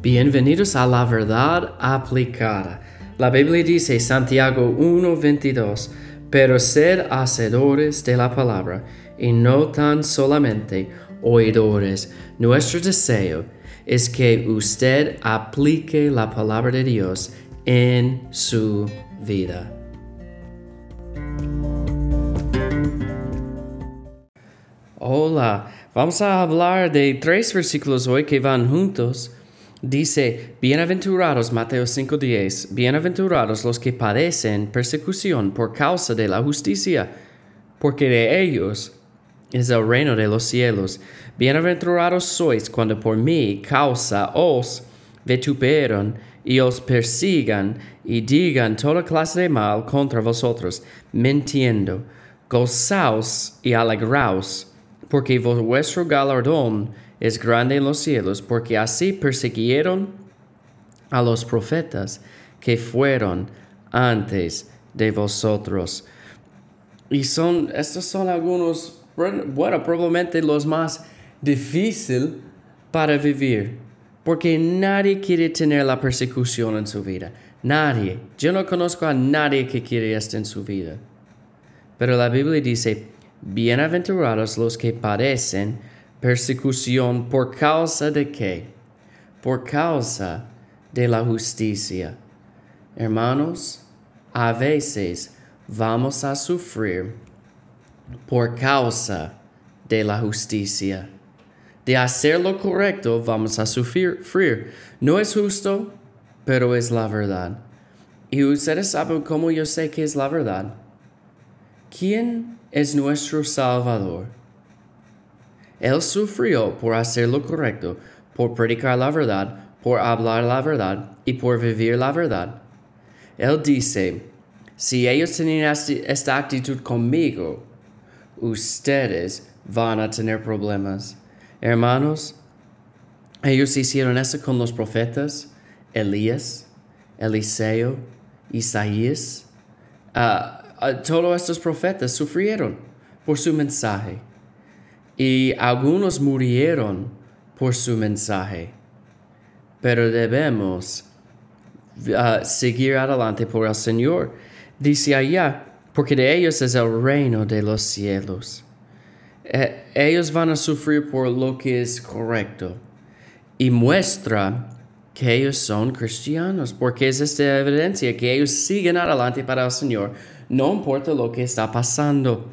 Bienvenidos a la verdad aplicada. La Biblia dice Santiago 1:22, pero sed hacedores de la palabra y no tan solamente oidores. Nuestro deseo es que usted aplique la palabra de Dios en su vida. Hola, vamos a hablar de tres versículos hoy que van juntos. Dice, bienaventurados, Mateo 5:10, bienaventurados los que padecen persecución por causa de la justicia, porque de ellos es el reino de los cielos. Bienaventurados sois cuando por mi causa os vituperan y os persigan y digan toda clase de mal contra vosotros, mintiendo. Gozaos y alegraos, porque vuestro galardón es grande en los cielos, porque así persiguieron a los profetas que fueron antes de vosotros. Y son, estos son algunos, bueno, probablemente los más difíciles para vivir, porque nadie quiere tener la persecución en su vida. Nadie. Yo no conozco a nadie que quiere esto en su vida. Pero la Biblia dice, bienaventurados los que padecen persecución por causa de qué? Por causa de la justicia. Hermanos, a veces vamos a sufrir por causa de la justicia. De hacer lo correcto vamos a sufrir. No es justo, pero es la verdad. Y ustedes saben cómo yo sé que es la verdad. ¿Quién es nuestro Salvador? Él sufrió por hacer lo correcto, por predicar la verdad, por hablar la verdad y por vivir la verdad. Él dice, si ellos tenían esta actitud conmigo, ustedes van a tener problemas. Hermanos, ellos hicieron eso con los profetas, Elías, Eliseo, Isaías. Uh, todos estos profetas sufrieron por su mensaje y algunos murieron por su mensaje. Pero debemos uh, seguir adelante por el Señor. Dice allá, porque de ellos es el reino de los cielos. Eh, ellos van a sufrir por lo que es correcto. Y muestra que ellos son cristianos, porque es esta evidencia que ellos siguen adelante para el Señor, no importa lo que está pasando.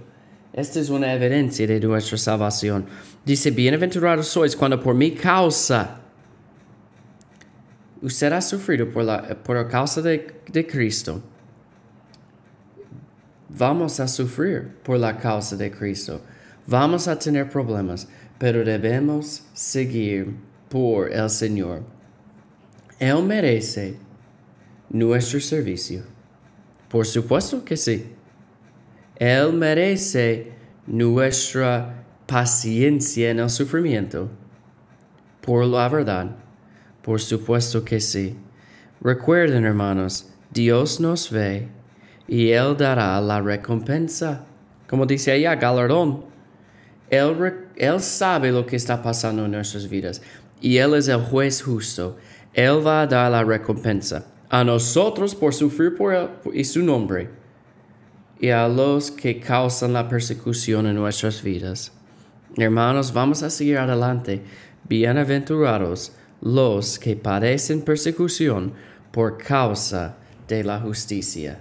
Esta es una evidencia de nuestra salvación. Dice, bienaventurados sois cuando por mi causa usted ha sufrido por la, por causa de, de Cristo. Vamos a sufrir por la causa de Cristo. Vamos a tener problemas, pero debemos seguir por el Señor. Él merece nuestro servicio. Por supuesto que sí. Él merece nuestra paciencia en el sufrimiento. Por la verdad, por supuesto que sí. Recuerden, hermanos, Dios nos ve y Él dará la recompensa. Como dice allá, galardón. Él, él sabe lo que está pasando en nuestras vidas y Él es el juez justo. Él va a dar la recompensa a nosotros por sufrir por Él y su nombre y a los que causan la persecución en nuestras vidas. Hermanos, vamos a seguir adelante. Bienaventurados los que padecen persecución por causa de la justicia.